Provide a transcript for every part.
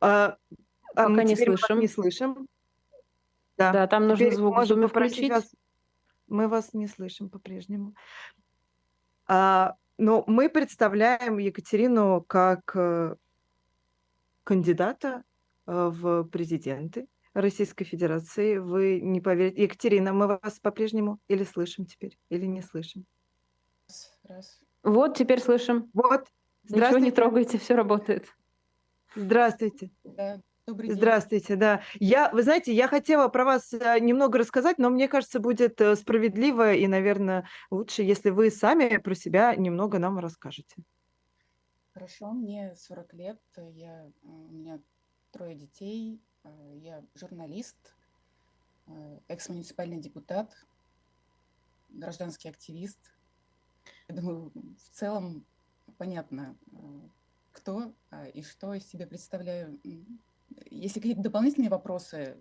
А, а Пока мы не слышим. не слышим. Да, Да, там нужно теперь звук попросить включить. вас. Мы вас не слышим по-прежнему. А, ну, мы представляем Екатерину как э, кандидата э, в президенты Российской Федерации. Вы не поверите. Екатерина, мы вас по-прежнему или слышим теперь, или не слышим? Раз, раз. Вот, теперь слышим. Вот. Ничего не Здравствуйте. трогайте, все работает. Здравствуйте. Да, добрый день. Здравствуйте, да. Я, вы знаете, я хотела про вас э, немного рассказать, но мне кажется, будет э, справедливо и, наверное, лучше, если вы сами про себя немного нам расскажете. Хорошо, мне 40 лет, я, э, у меня трое детей, я журналист, экс-муниципальный депутат, гражданский активист. Я думаю, в целом понятно, кто э, и что из себя представляю. Если какие-то дополнительные вопросы,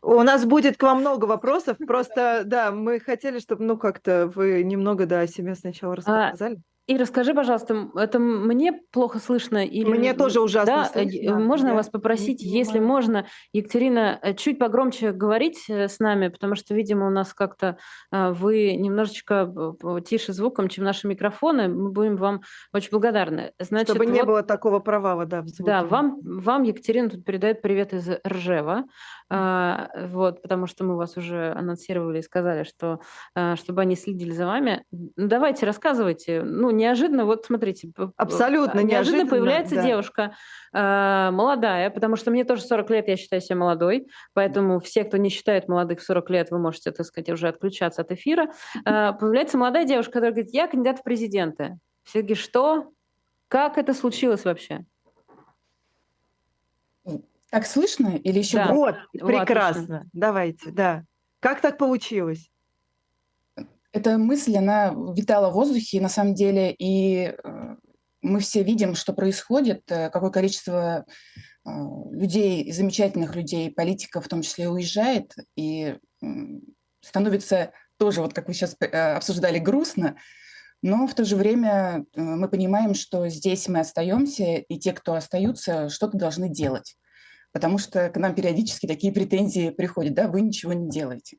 У нас будет к вам много вопросов, просто, да, мы хотели, чтобы, ну, как-то вы немного, да, о себе сначала А, рассказали. И расскажи, пожалуйста, это мне плохо слышно или Мне тоже ужасно да? Э, слышно. Можно Я вас попросить, если понимаю. можно, Екатерина, э, чуть погромче говорить э, с нами, потому что, видимо, у нас как-то вы немножечко э, тише звуком, чем наши микрофоны. Мы будем вам очень благодарны. Значит, Чтобы не вот было такого провала, да, в звуке. Да, вам, вам Екатерина тут передает привет из Ржева, вот, потому что мы вас уже анонсировали и сказали, что а, чтобы они следили за вами. Ну, Давайте, рассказывайте. Ну, неожиданно, вот смотрите, Абсолютно а, неожиданно, появляется да. девушка а, молодая, потому что мне тоже 40 лет, я считаю себя молодой, поэтому все, кто не считает молодых в 40 лет, вы можете, так сказать, уже отключаться от эфира. А, Появляется молодая девушка, которая говорит, я кандидат в президенты. Все таки что? Как это случилось вообще? Так слышно или еще Да. Вот, прекрасно. Давайте, да. Как так получилось? Эта мысль, она витала в воздухе на самом деле, и э, мы все видим, что происходит, э, какое количество э, людей, замечательных людей, политиков в том числе уезжает, и становится тоже, вот как вы сейчас обсуждали, грустно, но в то же время мы понимаем, что здесь мы остаемся, и те, кто остаются, что-то должны делать. Потому что к нам периодически такие претензии приходят, да, вы ничего не делаете.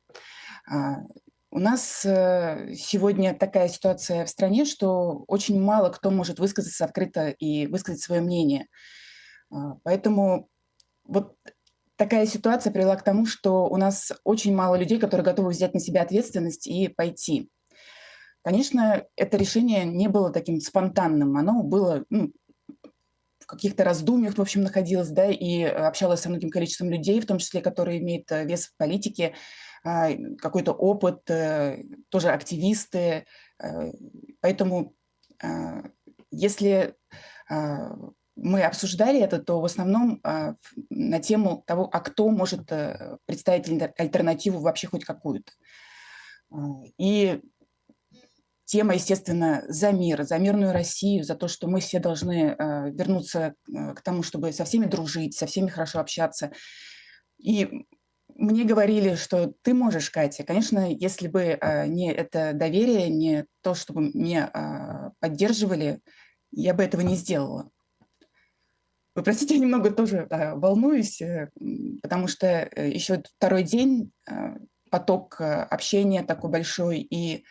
А, У нас э, сегодня такая ситуация в стране, что очень мало кто может высказаться открыто и высказать свое мнение. А, Поэтому вот такая ситуация привела к тому, что у нас очень мало людей, которые готовы взять на себя ответственность и пойти. Конечно, это решение не было таким спонтанным, оно было ну, каких-то раздумьях, в общем, находилась, да, и общалась со многим количеством людей, в том числе, которые имеют э, вес в политике, а, какой-то опыт, э, тоже активисты. э, Поэтому а, если а, мы обсуждали это, то в основном на тему того, а кто может э, представить альтер- альтернативу вообще хоть какую-то. И тема, естественно, за мир, за мирную Россию, за то, что мы все должны э, вернуться э, к тому, чтобы со всеми дружить, со всеми хорошо общаться. И мне говорили, что ты можешь, Катя. Конечно, если бы э, не это доверие, не то, чтобы меня поддерживали, я бы этого не сделала. Вы простите, я немного тоже э, волнуюсь, потому что еще второй день, поток общения такой большой, и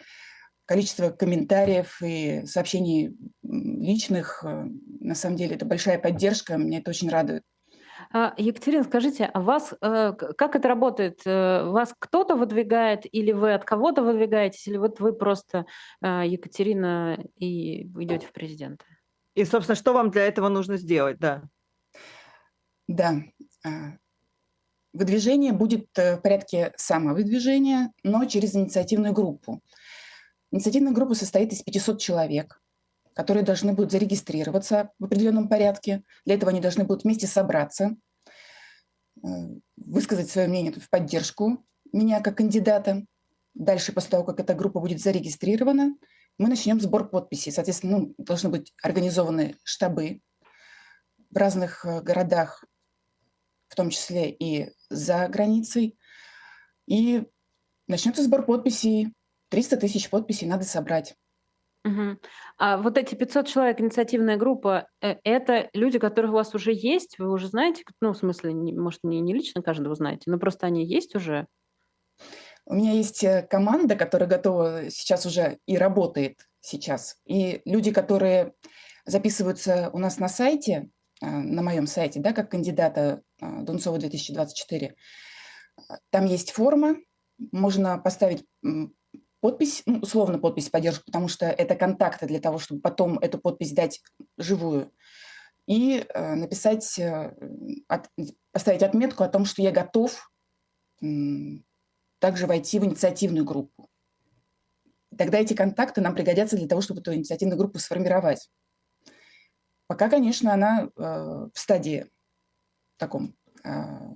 количество комментариев и сообщений личных, э, на самом деле, это большая поддержка, меня это очень радует. А, Екатерина, скажите, а вас э, как это работает? Э, Вас кто-то выдвигает, или вы от кого-то выдвигаетесь, или вот вы просто Екатерина и идете в президенты? И, собственно, что вам для этого нужно сделать, да? Да, выдвижение будет в порядке самовыдвижения, но через инициативную группу. Инициативная группа состоит из 500 человек, которые должны будут зарегистрироваться в определенном порядке. Для этого они должны будут вместе собраться, э, высказать свое мнение в поддержку меня как кандидата. Дальше, после того, как эта группа будет зарегистрирована, мы начнем сбор подписей. Соответственно, ну, должны быть организованы штабы в разных э, городах, в том числе и за границей. И начнется сбор подписей. 300 тысяч подписей надо собрать. Угу. А вот эти 500 человек, инициативная группа, э, это люди, которых э, у вас уже есть, вы уже знаете, ну, в смысле, не, может, не, не лично каждого знаете, но просто они есть уже? У меня есть э, команда, которая готова сейчас уже и работает сейчас. И люди, которые записываются у нас на сайте, на моем сайте, да, как кандидата Дунцова 2024, там есть форма, можно поставить подпись, ну, условно подпись поддержку, потому что это контакты для того, чтобы потом эту подпись дать живую. И э, написать, э, от, поставить отметку о том, что я готов э, также войти в инициативную группу. Тогда эти контакты нам пригодятся для того, чтобы эту инициативную группу сформировать. Пока, конечно, она э, в стадии таком э,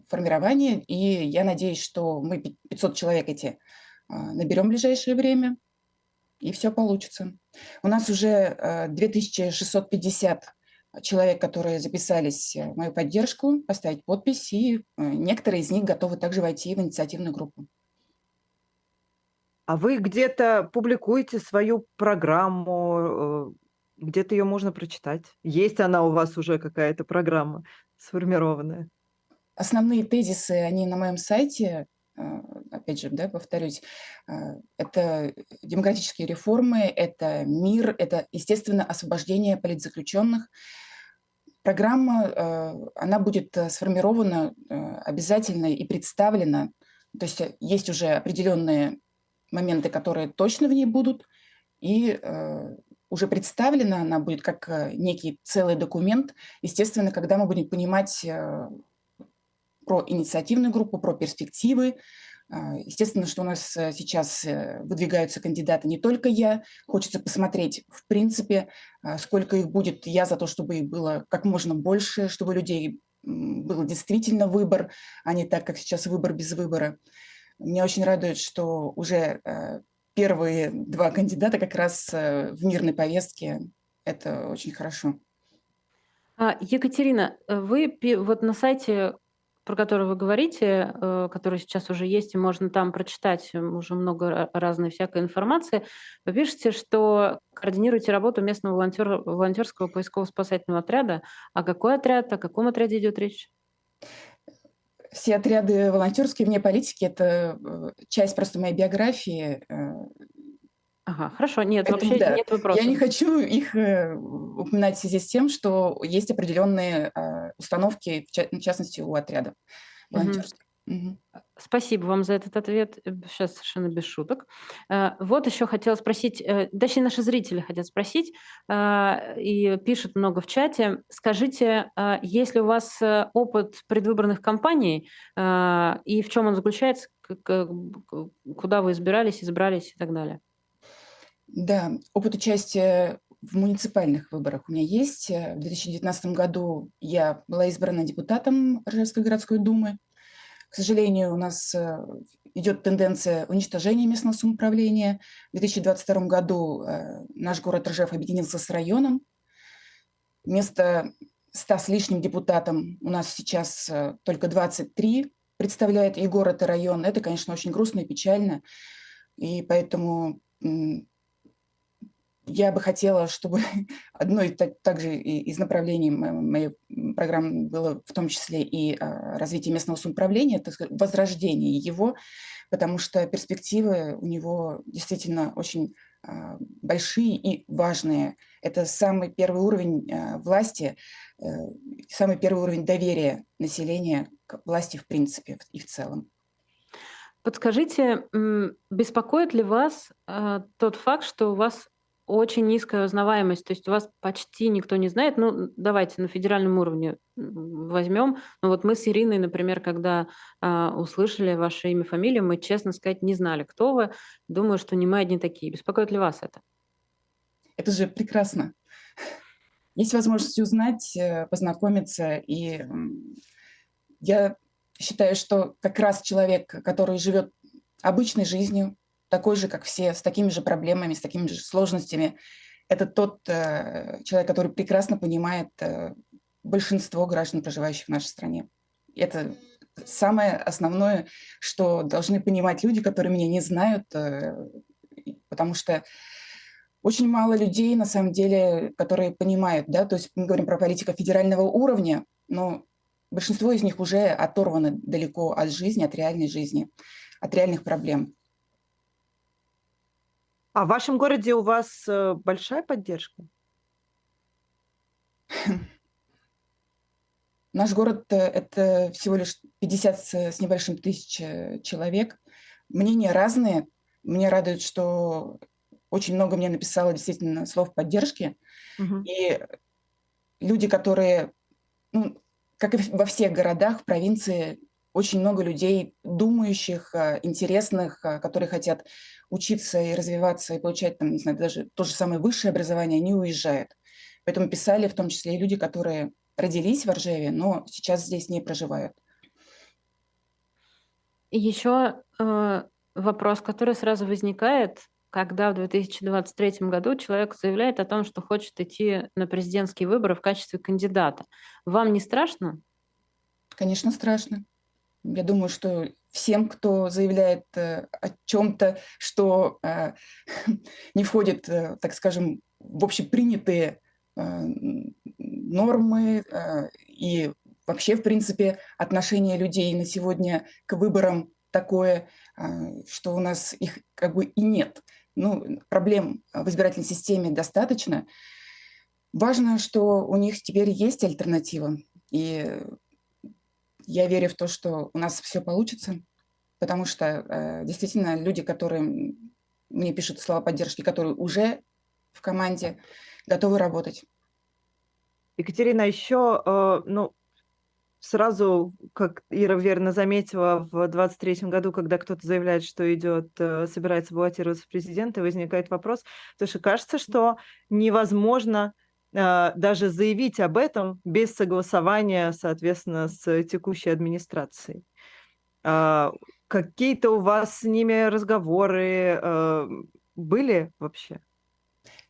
формирования, и я надеюсь, что мы 500 человек эти наберем в ближайшее время, и все получится. У нас уже 2650 а, человек, которые записались в мою поддержку, поставить подпись, и а, некоторые из них готовы также войти в инициативную группу. А вы где-то публикуете свою программу, э, где-то ее можно прочитать? Есть она у вас уже какая-то программа сформированная? Основные тезисы, они на моем сайте, а, опять же, да, повторюсь, а, это демократические реформы, это мир, это, естественно, освобождение политзаключенных. Программа, а, она будет сформирована обязательно и представлена, то есть есть уже определенные моменты, которые точно в ней будут, и уже представлена она будет как некий целый документ. Естественно, когда мы будем понимать про инициативную группу, про перспективы. А, естественно, что у нас э, сейчас э, выдвигаются кандидаты не только я. Хочется посмотреть, в принципе, а, сколько их будет. Я за то, чтобы их было как можно больше, чтобы людей был действительно выбор, а не так, как сейчас выбор без выбора. Меня очень радует, что уже э, первые два кандидата как раз в мирной повестке. Это очень хорошо. А, Екатерина, вы вот на сайте про который вы говорите, э, который сейчас уже есть, и можно там прочитать уже много разной всякой информации, вы пишете, что координируете работу местного волонтер, волонтерского поисково-спасательного отряда. А какой отряд, о каком отряде идет речь? Все отряды волонтерские вне политики – это э, часть просто моей биографии. Ага, хорошо, нет, Поэтому, вообще да, нет вопросов. Я не хочу их э, упоминать в связи с тем, что есть определенные э, установки, в, ча- в частности, у отряда волонтерских. Угу. Спасибо вам за этот ответ. Сейчас совершенно без шуток. Э, вот еще хотела спросить, э, точнее, наши зрители хотят спросить, э, и пишут много в чате. Скажите, есть ли у вас опыт предвыборных кампаний, и в чем он заключается, куда вы избирались, избрались и так далее? Да, опыт участия в муниципальных выборах у меня есть. В 2019 году я была избрана депутатом Ржевской городской думы. К сожалению, у нас э, идет тенденция уничтожения местного самоуправления. В 2022 году э, наш город Ржев объединился с районом. Вместо 100 с лишним депутатам у нас сейчас э, только 23 представляет и город, и район. Это, конечно, очень грустно и печально. И поэтому я бы хотела, чтобы одно и так, также из направлений моей программы было в том числе и а, развитие местного самоуправления, сказать, возрождение его, потому что перспективы у него действительно очень а, большие и важные. Это самый первый уровень а, власти, э, самый первый уровень доверия населения к власти в принципе и в целом. Подскажите, беспокоит ли вас тот факт, что у вас очень низкая узнаваемость, то есть вас почти никто не знает. Ну, давайте на федеральном уровне возьмем. Ну, вот мы с Ириной, например, когда э, услышали ваше имя, фамилию, мы, честно сказать, не знали, кто вы. Думаю, что не мы одни такие. Беспокоит ли вас это? Это же прекрасно. Есть возможность узнать, э, познакомиться, и я считаю, что как раз человек, который живет обычной жизнью, такой же, как все, с такими же проблемами, с такими же сложностями. Это тот э, человек, который прекрасно понимает э, большинство граждан, проживающих в нашей стране. Это самое основное, что должны понимать люди, которые меня не знают, э, потому что очень мало людей, на самом деле, которые понимают, да, то есть мы говорим про политика федерального уровня, но большинство из них уже оторваны далеко от жизни, от реальной жизни, от реальных проблем. А в вашем городе у вас э, большая поддержка? Наш город э, – это всего лишь 50 с небольшим тысяч э, человек. Мнения разные. Мне радует, что очень много мне написало действительно слов поддержки. Угу. И люди, которые, ну, как и во всех городах, в провинции, очень много людей, думающих, э, интересных, которые хотят учиться и развиваться, и получать там, не знаю, даже то же самое высшее образование, они уезжают. Поэтому писали в том числе и люди, которые родились в Ржеве, но сейчас здесь не проживают. Еще э, вопрос, который сразу возникает, когда в 2023 году человек заявляет о том, что хочет идти на президентские выборы в качестве кандидата. Вам не страшно? Конечно, страшно. Я думаю, что всем, кто заявляет э, о чем-то, что э, не входит, э, так скажем, в общепринятые нормы и вообще, в принципе, отношение людей на сегодня к выборам такое, что у нас их как бы и нет. Ну, проблем в избирательной системе достаточно. Важно, что у них теперь есть альтернатива. И я верю в то, что у нас все получится, потому что э, действительно люди, которые мне пишут слова поддержки, которые уже в команде, готовы работать. Екатерина, еще, э, ну, сразу, как Ира верно заметила, в 23 году, когда кто-то заявляет, что идет, э, собирается баллотироваться в президенты, возникает вопрос, потому что кажется, что невозможно даже заявить об этом без согласования, соответственно, с текущей администрацией. А, какие-то у вас с ними разговоры были вообще?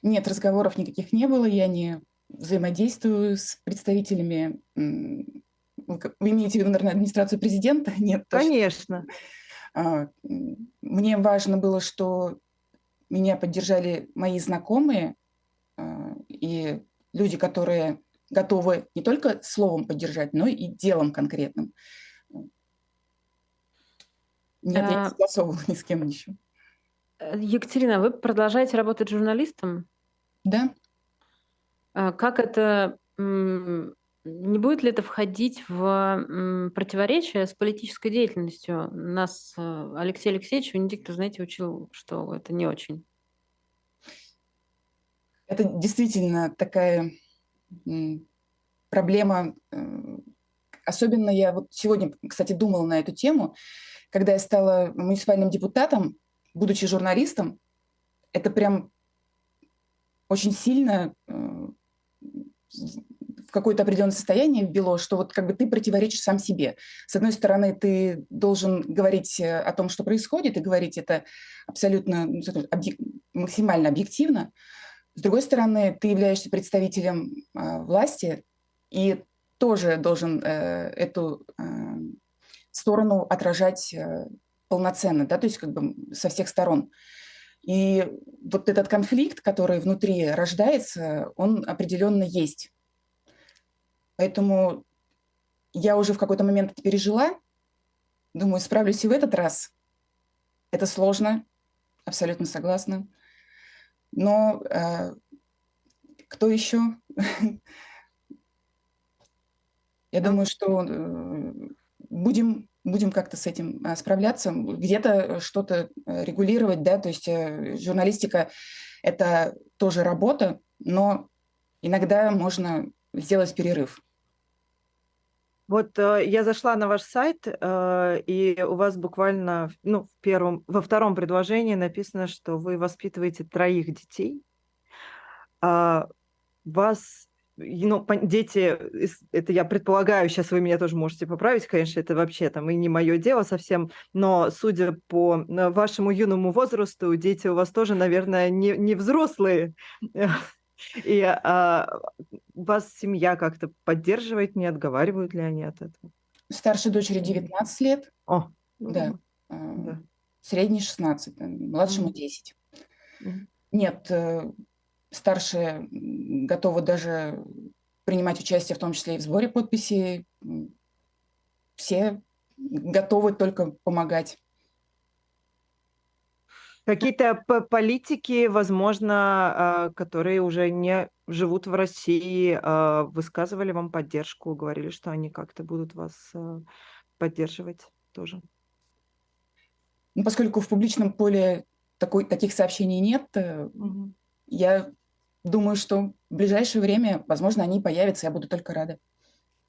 Нет, разговоров никаких не было. Я не взаимодействую с представителями, вы имеете в виду, наверное, администрацию президента? Нет. Конечно. А, мне важно было, что меня поддержали мои знакомые а, и люди, которые готовы не только словом поддержать, но и делом конкретным. Нет, а... я не согласовывала ни с кем еще. Екатерина, вы продолжаете работать журналистом? Да. А как это не будет ли это входить в противоречие с политической деятельностью? Нас э, Алексей Алексеевич Венедиктов, знаете, учил, что это не очень. Это действительно такая проблема. Э, особенно я вот сегодня, кстати, думала на эту тему, когда я стала муниципальным депутатом, будучи журналистом, это прям очень сильно э, в какое-то определенное состояние ввело, что вот как бы ты противоречишь сам себе. С одной стороны, ты должен говорить э, о том, что происходит, и говорить это абсолютно ну, максимально объективно. С другой стороны, ты являешься представителем э, власти и тоже должен э, эту э, сторону отражать э, полноценно, да, то есть как бы со всех сторон. И вот этот конфликт, который внутри рождается, он определенно есть. Поэтому я уже в какой-то момент это пережила. Думаю, справлюсь и в этот раз. Это сложно, абсолютно согласна. Но э, кто еще? Я думаю, что э, будем будем как-то с этим а, справляться, где-то что-то э, регулировать, да, то есть э, журналистика – это тоже работа, но иногда можно сделать перерыв. Вот э, я зашла на ваш сайт, э, и у вас буквально ну, в первом, во втором предложении написано, что вы воспитываете троих детей. Э, вас ну, дети, это я предполагаю, сейчас вы меня тоже можете поправить, конечно, это вообще там и не мое дело совсем, но судя по э, вашему юному возрасту, дети у вас тоже, наверное, не, не взрослые. И а, вас семья как-то поддерживает, не отговаривают ли они от этого? Старшей дочери 19 лет. О, да. да. Средний 16, младшему 10. Нет, э, старшие готовы даже принимать участие, в том числе и в сборе подписей. Все готовы только помогать. Какие-то политики, возможно, а, которые уже не живут в России, а, высказывали вам поддержку, говорили, что они как-то будут вас а, поддерживать тоже? Ну, поскольку в публичном поле такой, таких сообщений нет, угу. я думаю, что в ближайшее время, возможно, они появятся, я буду только рада.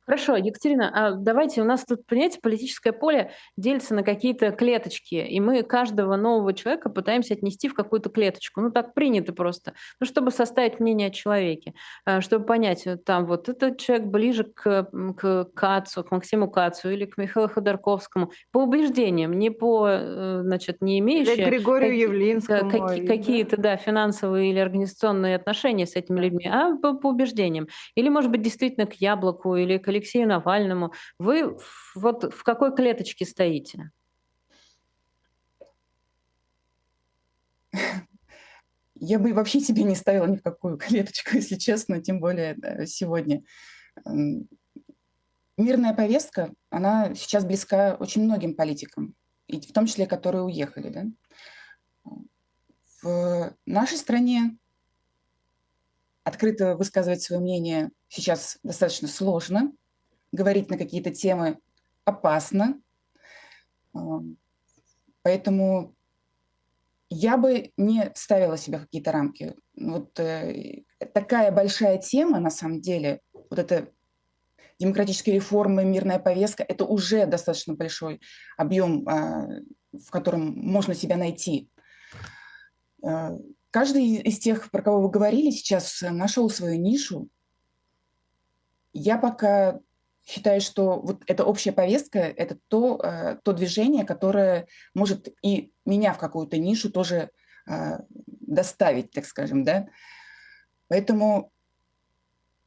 Хорошо, Екатерина, а давайте, у нас тут, понимаете, политическое поле делится на какие-то клеточки, и мы каждого нового человека пытаемся отнести в какую-то клеточку. Ну, так принято просто, ну, чтобы составить мнение о человеке, а, чтобы понять, э, там, вот этот человек ближе к, к Кацу, к Максиму Кацу или к Михаилу Ходорковскому, по убеждениям, не по, э, значит, не имеющие... Или Григорию как, Явлинскому. Как, какие-то, да, финансовые или организационные отношения с этими людьми, а по, по убеждениям. Или, может быть, действительно к Яблоку или к Алексею Навальному. Вы вот в какой клеточке стоите? Я бы вообще себе не ставила ни в какую клеточку, если честно, тем более сегодня. Мирная повестка, она сейчас близка очень многим политикам, и в том числе, которые уехали. Да? В нашей стране открыто высказывать свое мнение сейчас достаточно сложно говорить на какие-то темы опасно. А, поэтому я бы не ставила себе какие-то рамки. Вот э, такая большая тема, на самом деле, вот это демократические реформы, мирная повестка, это уже достаточно большой объем, э, в котором можно себя найти. Э, каждый из тех, про кого вы говорили сейчас, нашел свою нишу. Я пока считаю, что вот эта общая повестка – это то, э, то движение, которое может и меня в какую-то нишу тоже э, доставить, так скажем, да. Поэтому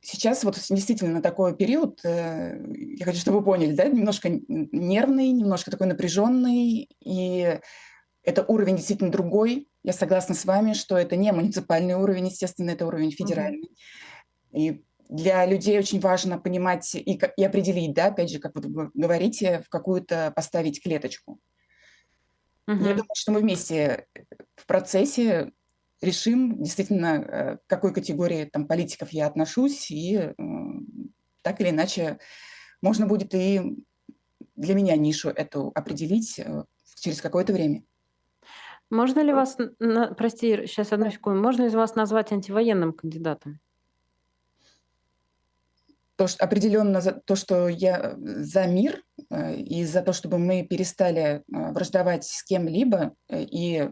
сейчас вот действительно такой период, э, я хочу, чтобы вы поняли, да, немножко нервный, немножко такой напряженный, и это уровень действительно другой. Я согласна с вами, что это не муниципальный уровень, естественно, это уровень федеральный. Mm-hmm. И для людей очень важно понимать и, и определить, да, опять же, как вы говорите, в какую-то поставить клеточку. Угу. Я думаю, что мы вместе в процессе решим действительно, э, к какой категории там, политиков я отношусь, и э, так или иначе можно будет и для меня нишу эту определить э, через какое-то время. Можно ли вас, прости, сейчас одну секунду, можно ли вас назвать антивоенным кандидатом? То, что определенно за то, что я за мир э, и за то, чтобы мы перестали э, враждовать с кем-либо э, и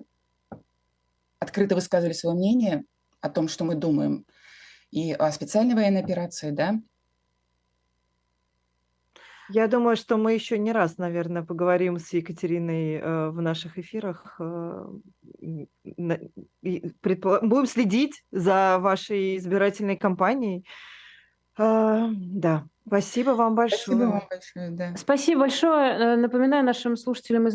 открыто высказывали свое мнение о том, что мы думаем, и о специальной военной операции, да. Я думаю, что мы еще не раз, наверное, поговорим с Екатериной э, в наших эфирах. Э, на, и предпол... Будем следить за вашей избирательной кампанией. А, да, спасибо вам большое. Спасибо вам большое, да. Спасибо большое. Напоминаю нашим слушателям и